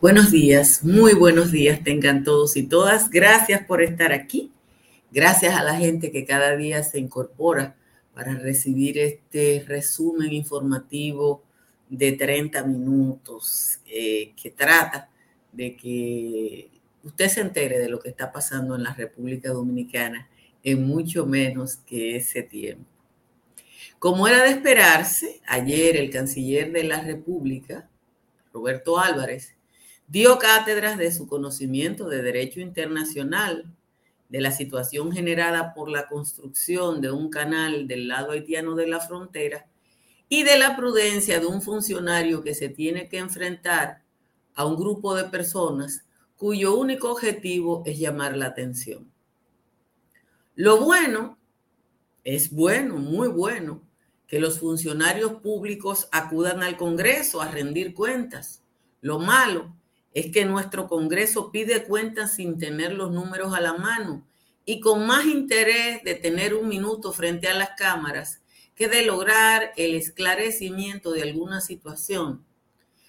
Buenos días, muy buenos días tengan todos y todas. Gracias por estar aquí. Gracias a la gente que cada día se incorpora para recibir este resumen informativo de 30 minutos eh, que trata de que usted se entere de lo que está pasando en la República Dominicana en mucho menos que ese tiempo. Como era de esperarse, ayer el canciller de la República, Roberto Álvarez, Dio cátedras de su conocimiento de derecho internacional, de la situación generada por la construcción de un canal del lado haitiano de la frontera y de la prudencia de un funcionario que se tiene que enfrentar a un grupo de personas cuyo único objetivo es llamar la atención. Lo bueno, es bueno, muy bueno, que los funcionarios públicos acudan al Congreso a rendir cuentas. Lo malo es que nuestro Congreso pide cuentas sin tener los números a la mano y con más interés de tener un minuto frente a las cámaras que de lograr el esclarecimiento de alguna situación.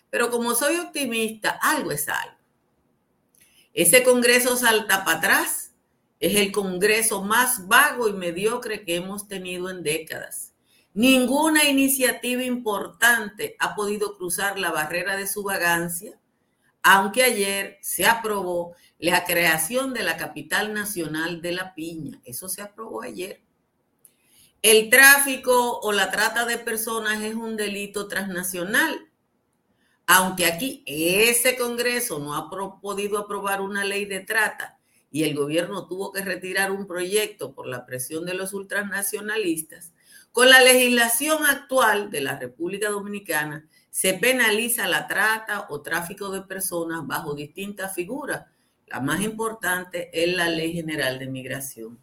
Pero como soy optimista, algo es algo. Ese Congreso salta para atrás. Es el Congreso más vago y mediocre que hemos tenido en décadas. Ninguna iniciativa importante ha podido cruzar la barrera de su vagancia aunque ayer se aprobó la creación de la capital nacional de la piña. Eso se aprobó ayer. El tráfico o la trata de personas es un delito transnacional. Aunque aquí ese Congreso no ha podido aprobar una ley de trata y el gobierno tuvo que retirar un proyecto por la presión de los ultranacionalistas, con la legislación actual de la República Dominicana se penaliza la trata o tráfico de personas bajo distintas figuras. La más importante es la Ley General de Migración.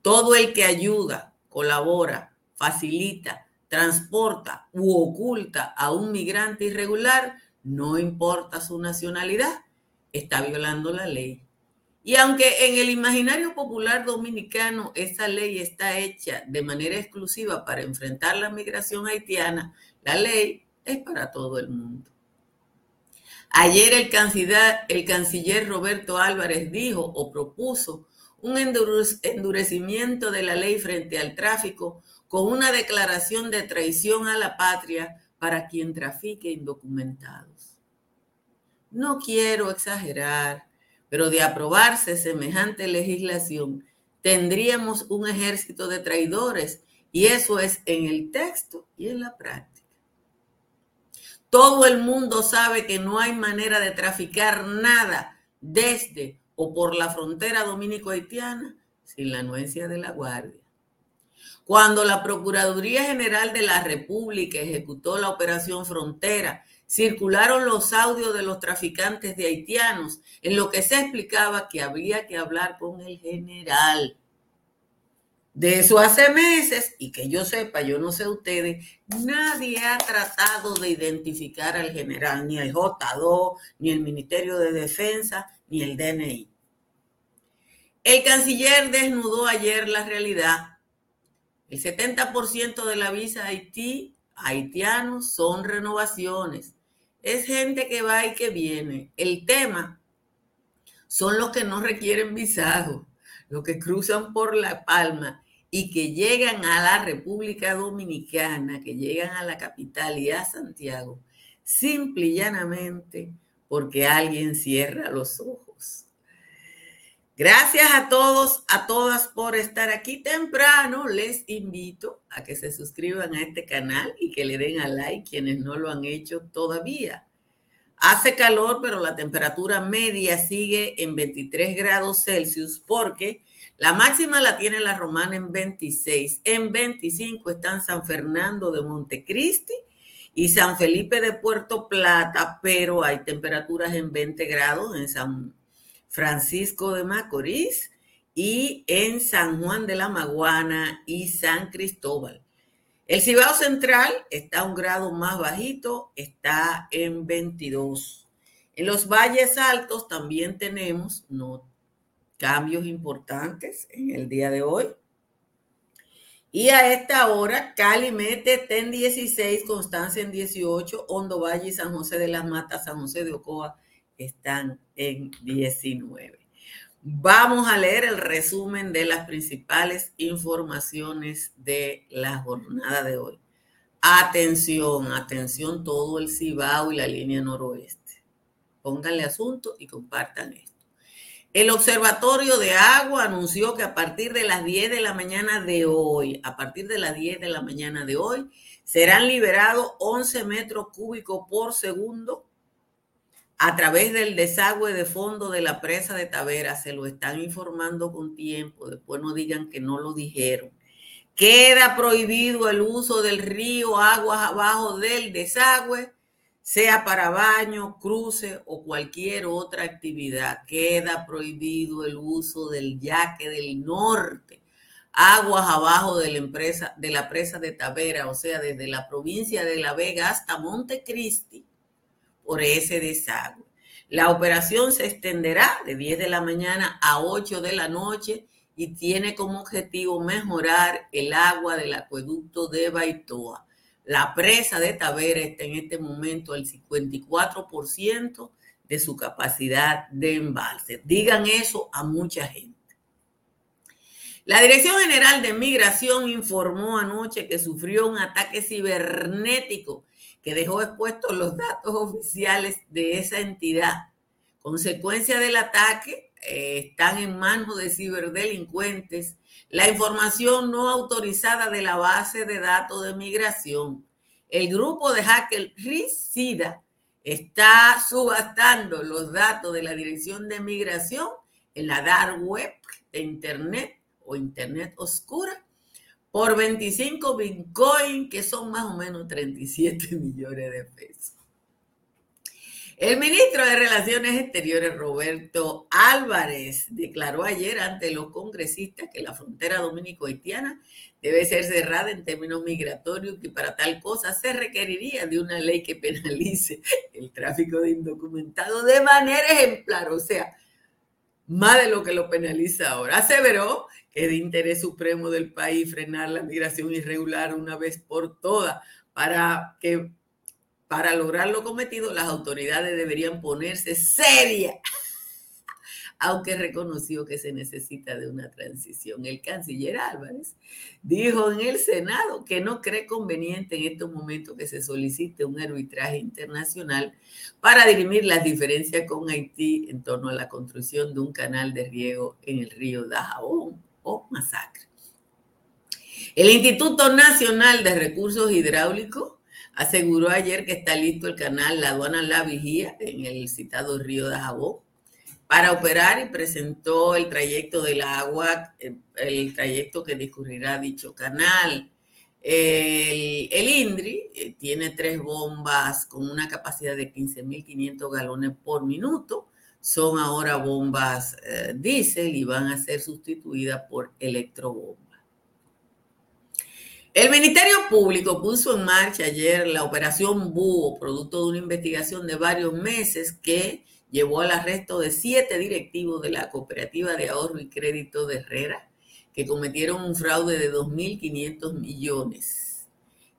Todo el que ayuda, colabora, facilita, transporta u oculta a un migrante irregular, no importa su nacionalidad, está violando la ley. Y aunque en el imaginario popular dominicano esa ley está hecha de manera exclusiva para enfrentar la migración haitiana, la ley es para todo el mundo. Ayer el canciller, el canciller Roberto Álvarez dijo o propuso un endurecimiento de la ley frente al tráfico con una declaración de traición a la patria para quien trafique indocumentados. No quiero exagerar, pero de aprobarse semejante legislación, tendríamos un ejército de traidores y eso es en el texto y en la práctica. Todo el mundo sabe que no hay manera de traficar nada desde o por la frontera dominico-haitiana sin la anuencia de la Guardia. Cuando la Procuraduría General de la República ejecutó la Operación Frontera, circularon los audios de los traficantes de haitianos en lo que se explicaba que había que hablar con el general de eso hace meses, y que yo sepa, yo no sé ustedes, nadie ha tratado de identificar al general, ni el J2, ni el Ministerio de Defensa, ni el DNI. El canciller desnudó ayer la realidad. El 70% de la visa Haití, haitianos, son renovaciones. Es gente que va y que viene. El tema son los que no requieren visado, los que cruzan por La Palma y que llegan a la República Dominicana, que llegan a la capital y a Santiago, simple y llanamente porque alguien cierra los ojos. Gracias a todos, a todas por estar aquí temprano. Les invito a que se suscriban a este canal y que le den a like quienes no lo han hecho todavía. Hace calor, pero la temperatura media sigue en 23 grados Celsius porque la máxima la tiene la Romana en 26. En 25 están San Fernando de Montecristi y San Felipe de Puerto Plata, pero hay temperaturas en 20 grados en San Francisco de Macorís y en San Juan de la Maguana y San Cristóbal. El Cibao Central está un grado más bajito, está en 22. En los valles altos también tenemos, no cambios importantes en el día de hoy. Y a esta hora, Cali mete TEN 16, Constancia en 18, Hondo Valle y San José de las Matas, San José de Ocoa están en 19. Vamos a leer el resumen de las principales informaciones de la jornada de hoy. Atención, atención todo el Cibao y la línea noroeste. Pónganle asunto y compartan esto. El Observatorio de Agua anunció que a partir de las 10 de la mañana de hoy, a partir de las 10 de la mañana de hoy, serán liberados 11 metros cúbicos por segundo a través del desagüe de fondo de la presa de Tavera. Se lo están informando con tiempo, después no digan que no lo dijeron. Queda prohibido el uso del río aguas abajo del desagüe sea para baño, cruce o cualquier otra actividad. Queda prohibido el uso del yaque del norte, aguas abajo de la, empresa, de la presa de Tavera, o sea, desde la provincia de La Vega hasta Montecristi, por ese desagüe. La operación se extenderá de 10 de la mañana a 8 de la noche y tiene como objetivo mejorar el agua del acueducto de Baitoa la presa de Tavera está en este momento al 54% de su capacidad de embalse. Digan eso a mucha gente. La Dirección General de Migración informó anoche que sufrió un ataque cibernético que dejó expuestos los datos oficiales de esa entidad. Consecuencia del ataque, eh, están en manos de ciberdelincuentes la información no autorizada de la base de datos de migración. El grupo de hacker RISIDA está subastando los datos de la Dirección de Migración en la dark web de Internet o Internet oscura por 25 bitcoin, que son más o menos 37 millones de pesos. El ministro de Relaciones Exteriores, Roberto Álvarez, declaró ayer ante los congresistas que la frontera dominico-haitiana debe ser cerrada en términos migratorios y para tal cosa se requeriría de una ley que penalice el tráfico de indocumentados de manera ejemplar, o sea, más de lo que lo penaliza ahora. Aseveró que es de interés supremo del país frenar la migración irregular una vez por todas para que para lograr lo cometido, las autoridades deberían ponerse serias, aunque reconoció que se necesita de una transición. El canciller Álvarez dijo en el Senado que no cree conveniente en estos momentos que se solicite un arbitraje internacional para dirimir las diferencias con Haití en torno a la construcción de un canal de riego en el río Dajabón o Masacre. El Instituto Nacional de Recursos Hidráulicos aseguró ayer que está listo el canal La Aduana La Vigía en el citado río de Jabón para operar y presentó el trayecto del agua, el, trayecto que discurrirá dicho canal. El, INDRI eh, tiene tres bombas con una capacidad de 15.500 galones por minuto. Son ahora bombas eh, diésel y van a ser sustituidas por electrobombas. El Ministerio Público puso en marcha ayer la operación Búho, producto de una investigación de varios meses que llevó al arresto de siete directivos de la Cooperativa de Ahorro y Crédito de Herrera, que cometieron un fraude de 2.500 millones.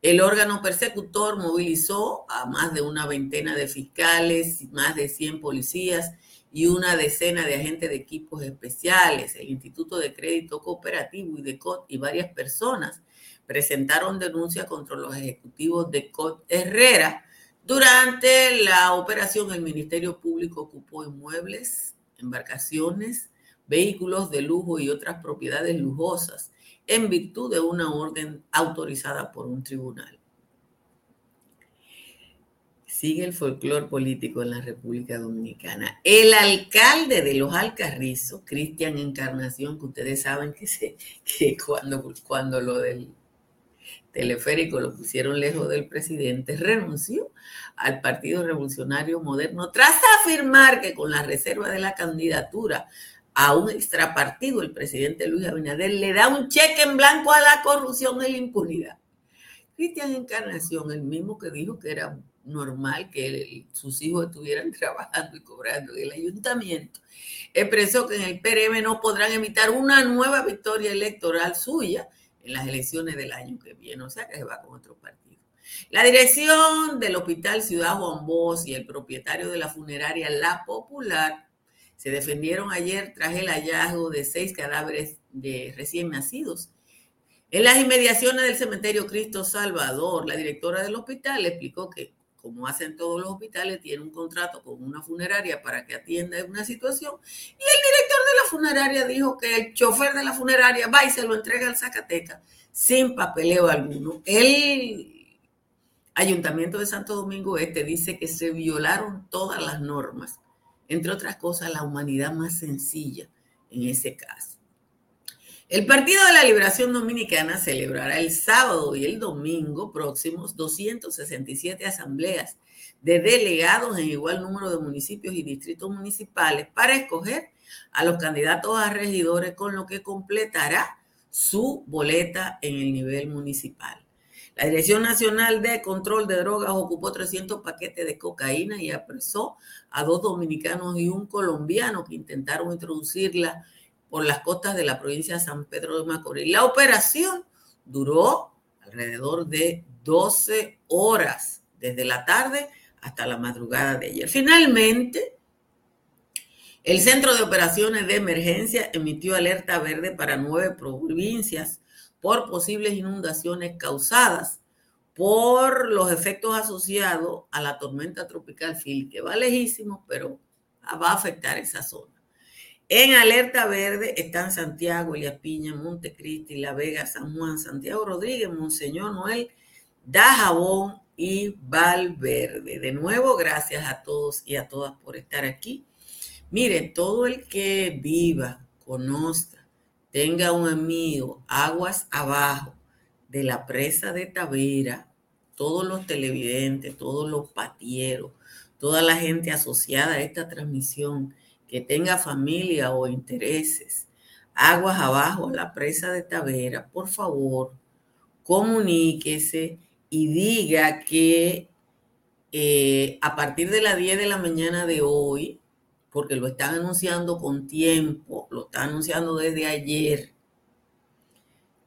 El órgano persecutor movilizó a más de una veintena de fiscales, más de 100 policías y una decena de agentes de equipos especiales, el Instituto de Crédito Cooperativo y de COT y varias personas presentaron denuncia contra los ejecutivos de COT Herrera. Durante la operación, el Ministerio Público ocupó inmuebles, embarcaciones, vehículos de lujo y otras propiedades lujosas en virtud de una orden autorizada por un tribunal. Sigue el folclor político en la República Dominicana. El alcalde de los Alcarrizos, Cristian Encarnación, que ustedes saben que, se, que cuando, cuando lo del teleférico lo pusieron lejos del presidente, renunció al Partido Revolucionario Moderno tras afirmar que con la reserva de la candidatura a un extrapartido, el presidente Luis Abinader le da un cheque en blanco a la corrupción y la impunidad. Cristian Encarnación, el mismo que dijo que era normal que sus hijos estuvieran trabajando y cobrando en el ayuntamiento, expresó que en el PRM no podrán evitar una nueva victoria electoral suya en las elecciones del año que viene, o sea que se va con otro partido. La dirección del Hospital Ciudad Juan Bosch y el propietario de la funeraria La Popular se defendieron ayer tras el hallazgo de seis cadáveres de recién nacidos. En las inmediaciones del cementerio Cristo Salvador, la directora del hospital explicó que como hacen todos los hospitales, tiene un contrato con una funeraria para que atienda una situación. Y el director de la funeraria dijo que el chofer de la funeraria va y se lo entrega al Zacatecas sin papeleo alguno. El Ayuntamiento de Santo Domingo Este dice que se violaron todas las normas, entre otras cosas la humanidad más sencilla en ese caso. El Partido de la Liberación Dominicana celebrará el sábado y el domingo próximos 267 asambleas de delegados en igual número de municipios y distritos municipales para escoger a los candidatos a regidores con lo que completará su boleta en el nivel municipal. La Dirección Nacional de Control de Drogas ocupó 300 paquetes de cocaína y apresó a dos dominicanos y un colombiano que intentaron introducirla por las costas de la provincia de San Pedro de Macorís. La operación duró alrededor de 12 horas, desde la tarde hasta la madrugada de ayer. Finalmente, el Centro de Operaciones de Emergencia emitió alerta verde para nueve provincias por posibles inundaciones causadas por los efectos asociados a la tormenta tropical Phil, que va lejísimo, pero va a afectar esa zona. En alerta verde están Santiago, Elías Piña, Montecristi, La Vega, San Juan, Santiago Rodríguez, Monseñor Noel, Dajabón y Valverde. De nuevo, gracias a todos y a todas por estar aquí. Miren, todo el que viva, conozca, tenga un amigo, aguas abajo de la presa de Tavera, todos los televidentes, todos los patieros, toda la gente asociada a esta transmisión, que tenga familia o intereses, aguas abajo la presa de Tavera, por favor, comuníquese y diga que eh, a partir de las 10 de la mañana de hoy, porque lo están anunciando con tiempo, lo están anunciando desde ayer,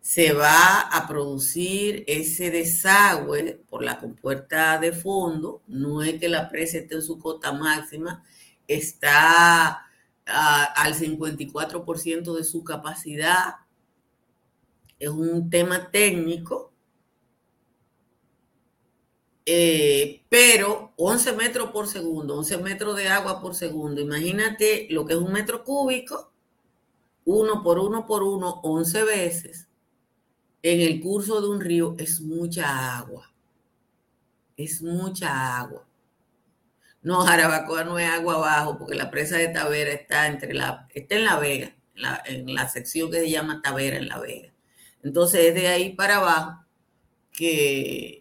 se va a producir ese desagüe por la compuerta de fondo. No es que la presa esté en su cota máxima, está ah, al 54% de su capacidad. Es un tema técnico, eh, pero 11 metros por segundo, 11 metros de agua por segundo. Imagínate lo que es un metro cúbico, uno por uno por uno, 11 veces. En el curso de un río es mucha agua. Es mucha agua. No, Jarabacoa no es agua abajo, porque la presa de Tavera está entre la, está en La Vega, en la, sección que se llama Tavera en La Vega. Entonces es de ahí para abajo que,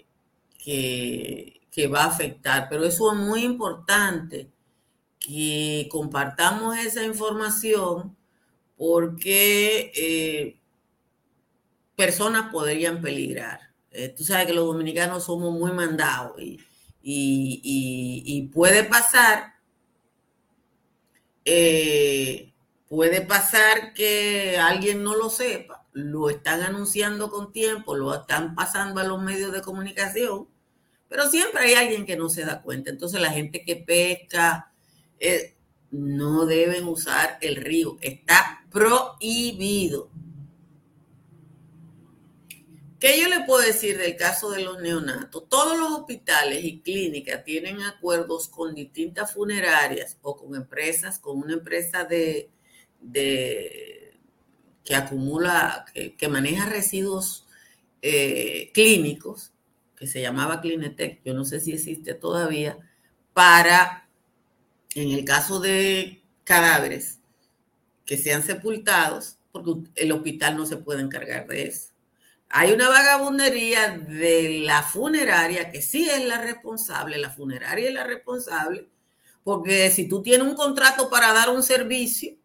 que, va a afectar. Pero eso es muy importante que compartamos esa información porque eh, personas podrían peligrar. Eh, tú sabes que los dominicanos somos muy mandados y, puede pasar, eh, puede pasar que alguien no lo sepa, lo están anunciando con tiempo, lo están pasando a los medios de comunicación, pero siempre hay alguien que no se da cuenta. Entonces la gente que pesca eh, no deben usar el río, está prohibido. ¿Qué yo le puedo decir del caso de los neonatos? Todos los hospitales y clínicas tienen acuerdos con distintas funerarias o con empresas, con una empresa de, que acumula, que, maneja residuos eh, clínicos, que se llamaba Clinetec, yo no sé si existe todavía, para, en el caso de cadáveres que sean sepultados, porque el hospital no se puede encargar de eso. Hay una vagabundería de la funeraria que sí es la responsable, la funeraria es la responsable, porque si tú tienes un contrato para dar un servicio,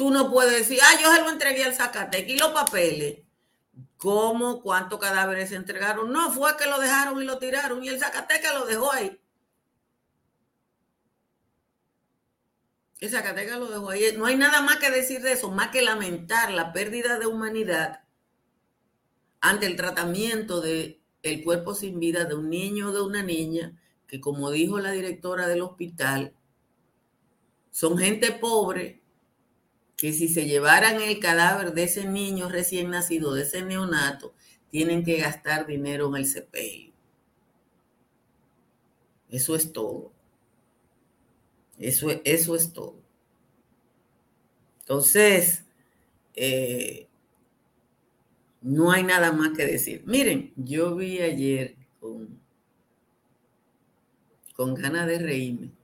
tú no puedes decir, ah, yo se lo entregué al Zacatec y los papeles. ¿Cómo? ¿Cuántos cadáveres se entregaron? No, fue que lo dejaron y lo tiraron y el Zacatecas lo dejó ahí. Que Zacatecas lo dejó ahí. No hay nada más que decir de eso, más que lamentar la pérdida de humanidad ante el tratamiento de el cuerpo sin vida de un niño o de una niña que, como dijo la directora del hospital, son gente pobre que si se llevaran el cadáver de ese niño recién nacido, de ese neonato, tienen que gastar dinero en el sepelio. Eso es todo. Eso, eso es todo. Entonces, eh, no hay nada más que decir. Miren, yo vi ayer con, con ganas de reírme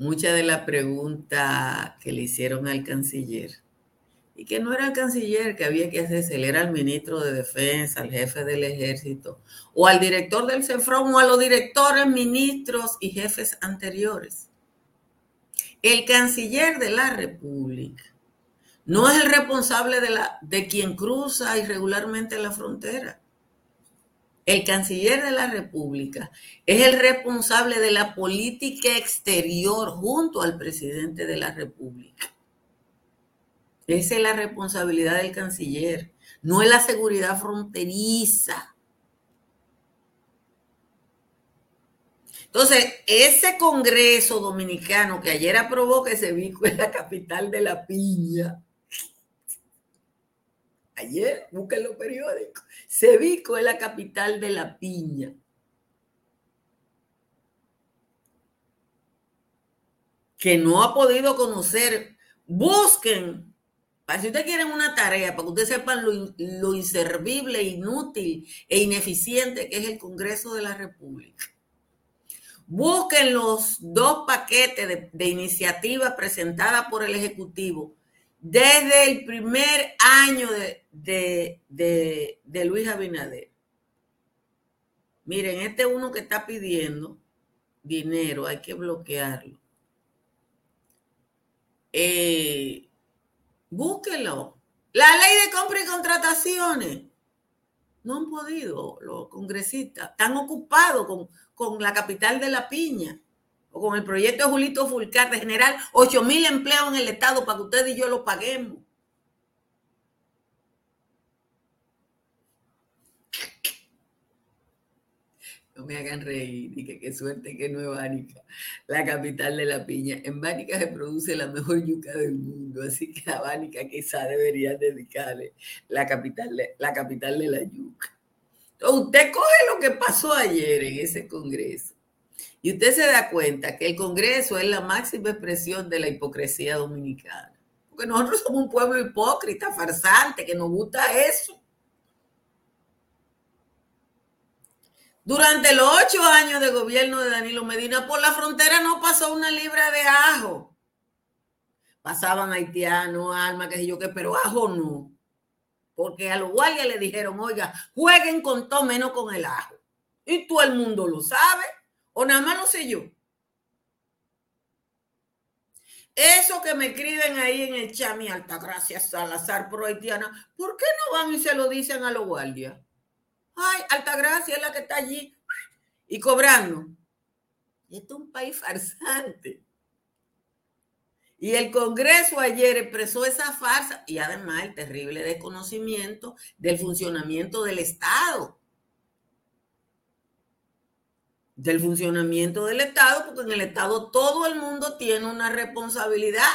muchas de las preguntas que le hicieron al canciller. Y que no era el canciller que había que hacerse, era el ministro de Defensa, el jefe del ejército, o al director del CEFRON, o a los directores, ministros y jefes anteriores. El canciller de la República no es el responsable de, la, de quien cruza irregularmente la frontera. El canciller de la República es el responsable de la política exterior junto al presidente de la República. Esa es la responsabilidad del canciller, no es la seguridad fronteriza. Entonces, ese Congreso Dominicano que ayer aprobó que se en la capital de la piña, Ayer, busquen los periódicos. Sevico es la capital de la piña. Que no ha podido conocer. Busquen. Para si ustedes quieren una tarea, para que ustedes sepan lo, inservible, inútil e ineficiente que es el Congreso de la República. Busquen los dos paquetes de, de iniciativas presentadas por el Ejecutivo desde el primer año de, Luis Abinader. Miren, este uno que está pidiendo dinero, hay que bloquearlo. Eh, búsquelo. La ley de compra y contrataciones. No han podido los congresistas. Están ocupados con, con la capital de la piña o con el proyecto de Julito Fulcar de generar 8 mil empleos en el Estado para que ustedes y yo lo paguemos. No me hagan reír y que qué suerte que no es Bánica, la capital de la piña. En Bánica se produce la mejor yuca del mundo, así que a Bánica quizá debería dedicarle la capital de, la capital de la yuca. Entonces, usted coge lo que pasó ayer en ese congreso y usted se da cuenta que el Congreso es la máxima expresión de la hipocresía dominicana. Porque nosotros somos un pueblo hipócrita, farsante, que nos gusta eso. Durante los ocho años de gobierno de Danilo Medina, por la frontera no pasó una libra de ajo. Pasaban haitianos, alma, qué sé yo qué, pero ajo no. Porque a los guardias le dijeron, oiga, jueguen con todo menos con el ajo. Y todo el mundo lo sabe. O nada más lo sé yo. Eso que me escriben ahí en el chat, mi alta gracias Salazar pro haitiana, ¿por qué no van y se lo dicen a los guardias? Ay, alta gracia es la que está allí y cobrando. Esto es un país farsante. Y el Congreso ayer expresó esa farsa y además el terrible desconocimiento del funcionamiento del Estado del funcionamiento del Estado, porque en el Estado todo el mundo tiene una responsabilidad.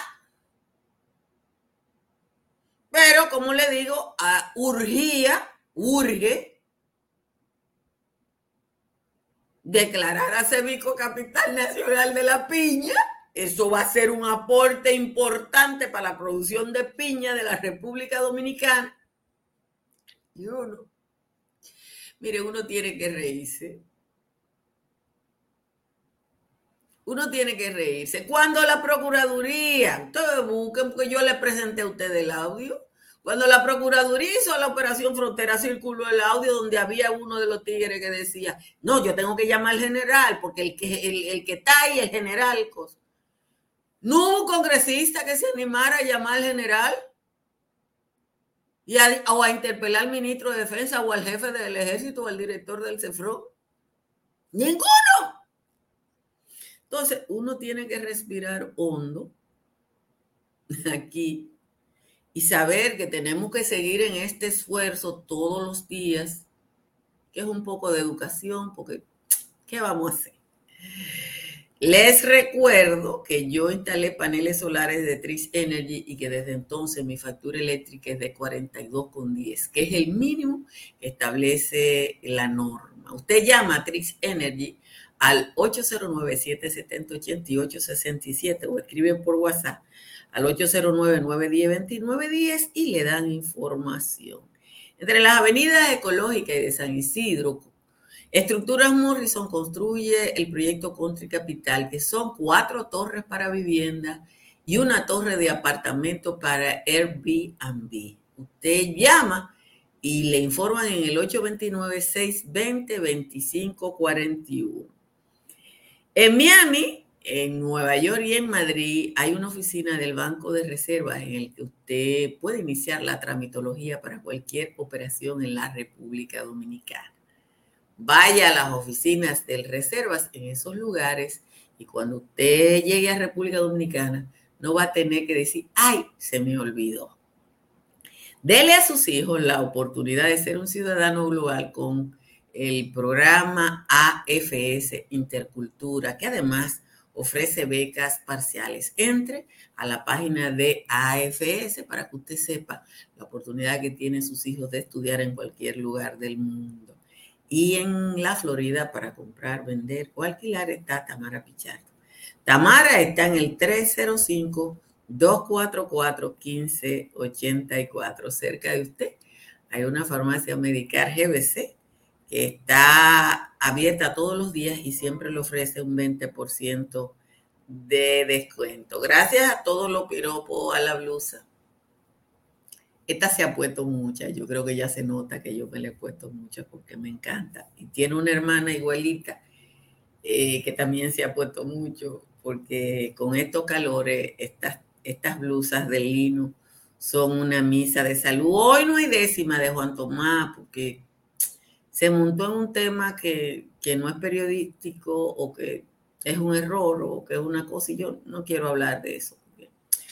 Pero, como le digo, urgía, urge declarar a Cevico capital nacional de la piña. Eso va a ser un aporte importante para la producción de piña de la República Dominicana. Y uno, mire, uno tiene que reírse uno tiene que reírse. Cuando la Procuraduría, ustedes busquen, porque yo le presenté a ustedes el audio. Cuando la Procuraduría hizo la operación Frontera, circuló el audio donde había uno de los tigres que decía, no, yo tengo que llamar al general, porque el que, el, que está ahí, el general, no hubo un congresista que se animara a llamar al general y o a interpelar al ministro de Defensa o al jefe del ejército o al director del CEFRO. Ninguno. Entonces, uno tiene que respirar hondo aquí y saber que tenemos que seguir en este esfuerzo todos los días, que es un poco de educación, porque ¿qué vamos a hacer? Les recuerdo que yo instalé paneles solares de Trix Energy y que desde entonces mi factura eléctrica es de 42,10, que es el mínimo que establece la norma. Usted llama a Trix Energy al 809-770-8867 o escribe por WhatsApp al 809-910-2910 y le dan información. Entre las avenidas ecológicas y de San Isidro, Estructuras Morrison construye el proyecto Country Capital, que son cuatro torres para vivienda y una torre de apartamento para Airbnb. Usted llama y le informan en el 829-620-2541. En Miami, en Nueva York y en Madrid hay una oficina del Banco de Reservas en el que usted puede iniciar la tramitología para cualquier operación en la República Dominicana. Vaya a las oficinas del Reservas en esos lugares y cuando usted llegue a República Dominicana no va a tener que decir, ay, se me olvidó. Dele a sus hijos la oportunidad de ser un ciudadano global con el programa AFS Intercultura, que además ofrece becas parciales. Entre a la página de AFS para que usted sepa la oportunidad que tienen sus hijos de estudiar en cualquier lugar del mundo. Y en la Florida para comprar, vender o alquilar está Tamara Pichardo. Tamara está en el 305-244-1584, cerca de usted. Hay una farmacia Medicar GBC que está abierta todos los días y siempre le ofrece un 20% de descuento. Gracias a todos los piropos a la blusa. Esta se ha puesto mucha, yo creo que ya se nota que yo me la he puesto mucha porque me encanta. Y tiene una hermana igualita eh, que también se ha puesto mucho porque con estos calores, estas, estas blusas de lino son una misa de salud. Hoy no hay décima de Juan Tomás porque se montó en un tema que, no es periodístico o que es un error o que es una cosa y yo no quiero hablar de eso.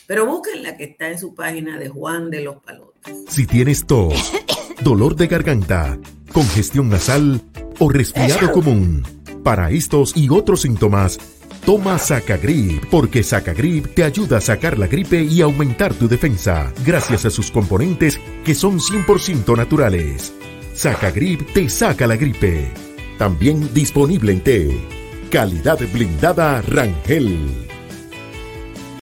Pero busquen la que está en su página de Juan de los Palotes. Si tienes tos, dolor de garganta, congestión nasal o resfriado común, para estos y otros síntomas, toma Sacagrip, porque Sacagrip te ayuda a sacar la gripe y aumentar tu defensa, gracias a sus componentes que son 100% naturales. Sacagrip te saca la gripe. También disponible en té. Calidad blindada Rangel.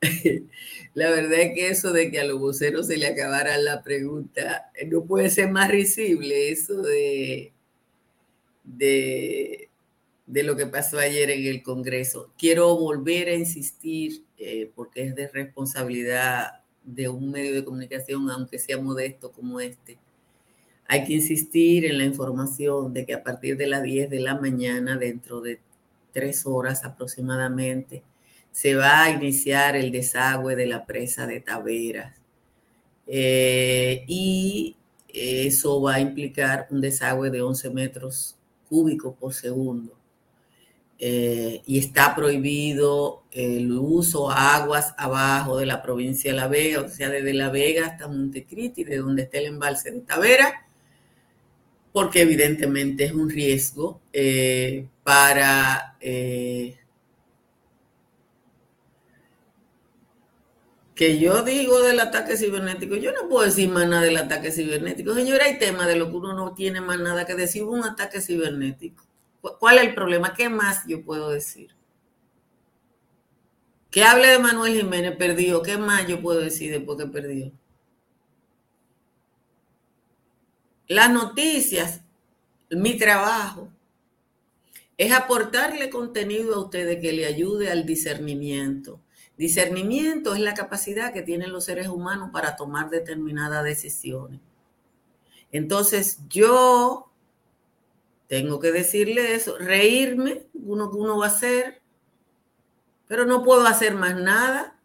La verdad es que eso de que a los voceros se le acabara la pregunta eh, no puede ser más risible, eso de, de, lo que pasó ayer en el Congreso. Quiero volver a insistir, eh, porque es de responsabilidad de un medio de comunicación, aunque sea modesto como este. Hay que insistir en la información de que a partir de las 10 de la mañana, dentro de tres horas aproximadamente, se va a iniciar el desagüe de la presa de Taveras. Eh, y eso va a implicar un desagüe de 11 metros cúbicos por segundo. Eh, y está prohibido el uso a aguas abajo de la provincia de La Vega, o sea, desde La Vega hasta Montecristi, de donde está el embalse de Tavera, porque evidentemente es un riesgo eh, para que yo digo del ataque cibernético, yo no puedo decir más nada del ataque cibernético. Señora, hay temas de lo que uno no tiene más nada que decir. un ataque cibernético. ¿Cuál es el problema? ¿Qué más yo puedo decir? Que hable de Manuel Jiménez perdió. ¿Qué más yo puedo decir después que perdió? Las noticias, mi trabajo, es aportarle contenido a ustedes que le ayude al discernimiento. Discernimiento es la capacidad que tienen los seres humanos para tomar determinadas decisiones. Entonces, yo tengo que decirle eso, reírme, uno que uno va a hacer, pero no puedo hacer más nada.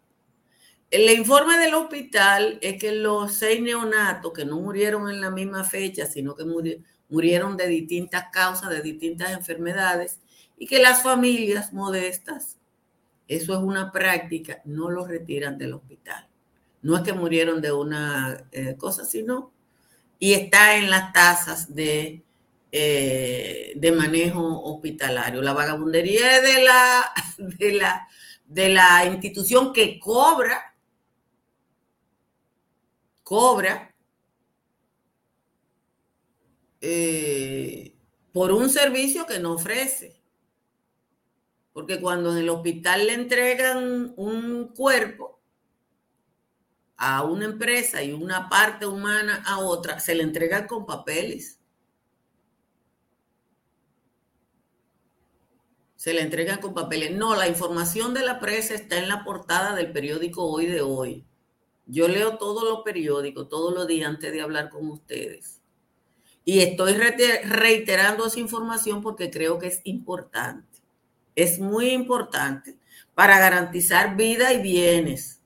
El informe del hospital es que los seis neonatos que no murieron en la misma fecha, sino que murieron de distintas causas, de distintas enfermedades, y que las familias modestas, eso es una práctica, no los retiran del hospital. No es que murieron de una eh, cosa, sino, y está en las tasas de, eh, de manejo hospitalario. La vagabundería de la, de, la, de la institución que cobra, cobra eh, por un servicio que no ofrece. Porque cuando en el hospital le entregan un cuerpo a una empresa y una parte humana a otra, se le entregan con papeles. Se le entregan con papeles. No, la información de la presa está en la portada del periódico Hoy de Hoy. Yo leo todos los periódicos, todos los días antes de hablar con ustedes. Y estoy reiterando esa información porque creo que es importante. Es muy importante para garantizar vida y bienes.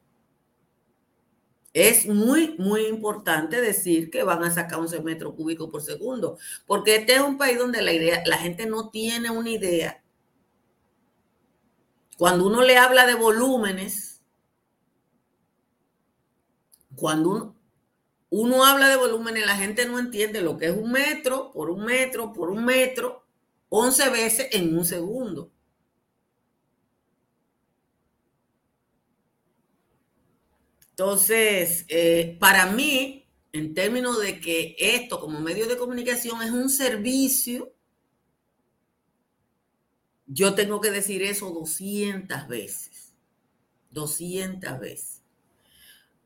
Es muy, muy importante decir que van a sacar 11 metros cúbicos por segundo, porque este es un país donde la, idea, la gente no tiene una idea. Cuando uno le habla de volúmenes, cuando uno, uno habla de volumen y la gente no entiende lo que es un metro por un metro por un metro 11 veces en un segundo. Entonces, eh, para mí, en términos de que esto como medio de comunicación es un servicio, yo tengo que decir eso 200 veces. 200 veces.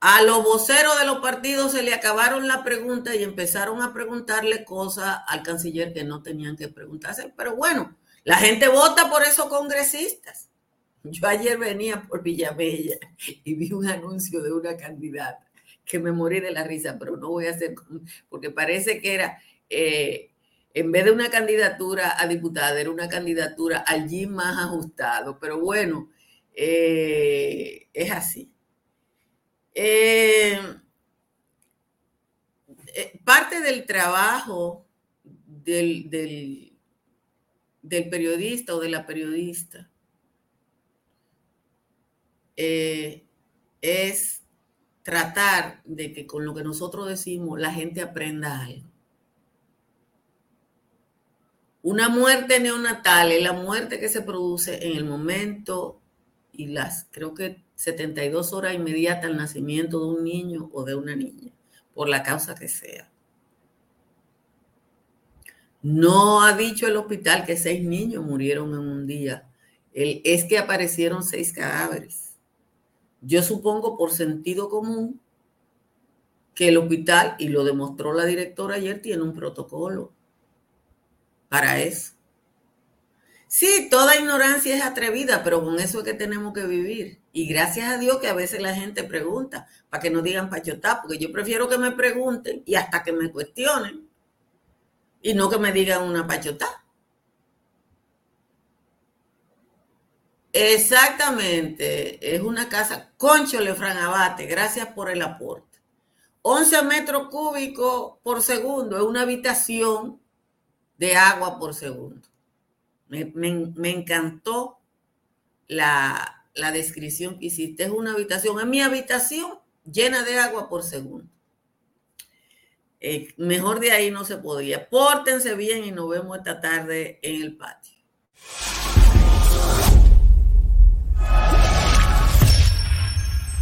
A los voceros de los partidos se le acabaron la pregunta y empezaron a preguntarle cosas al canciller que no tenían que preguntarse. Pero bueno, la gente vota por esos congresistas. Yo ayer venía por Villamella y vi un anuncio de una candidata que me morí de la risa, pero no voy a hacer, porque parece que era, eh, en vez de una candidatura a diputada, era una candidatura allí más ajustado. Pero bueno, eh, es así. Eh, parte del trabajo del, del, periodista o de la periodista eh, es tratar de que con lo que nosotros decimos la gente aprenda algo. Una muerte neonatal es la muerte que se produce en el momento y las, creo que 72 horas inmediatas al nacimiento de un niño o de una niña, por la causa que sea. No ha dicho el hospital que seis niños murieron en un día. es que aparecieron seis cadáveres. Yo supongo por sentido común que el hospital, y lo demostró la directora ayer, tiene un protocolo para eso. Sí, toda ignorancia es atrevida, pero con eso es que tenemos que vivir. Y gracias a Dios que a veces la gente pregunta, para que no digan pachotá, porque yo prefiero que me pregunten y hasta que me cuestionen, y no que me digan una pachotá. Exactamente, es una casa, Concho Lefran Abate, gracias por el aporte. 11 metros cúbicos por segundo, es una habitación de agua por segundo. Me, encantó la, descripción que hiciste. Es una habitación, es mi habitación llena de agua por segundo. Eh, mejor de ahí no se podía. Pórtense bien y nos vemos esta tarde en el patio.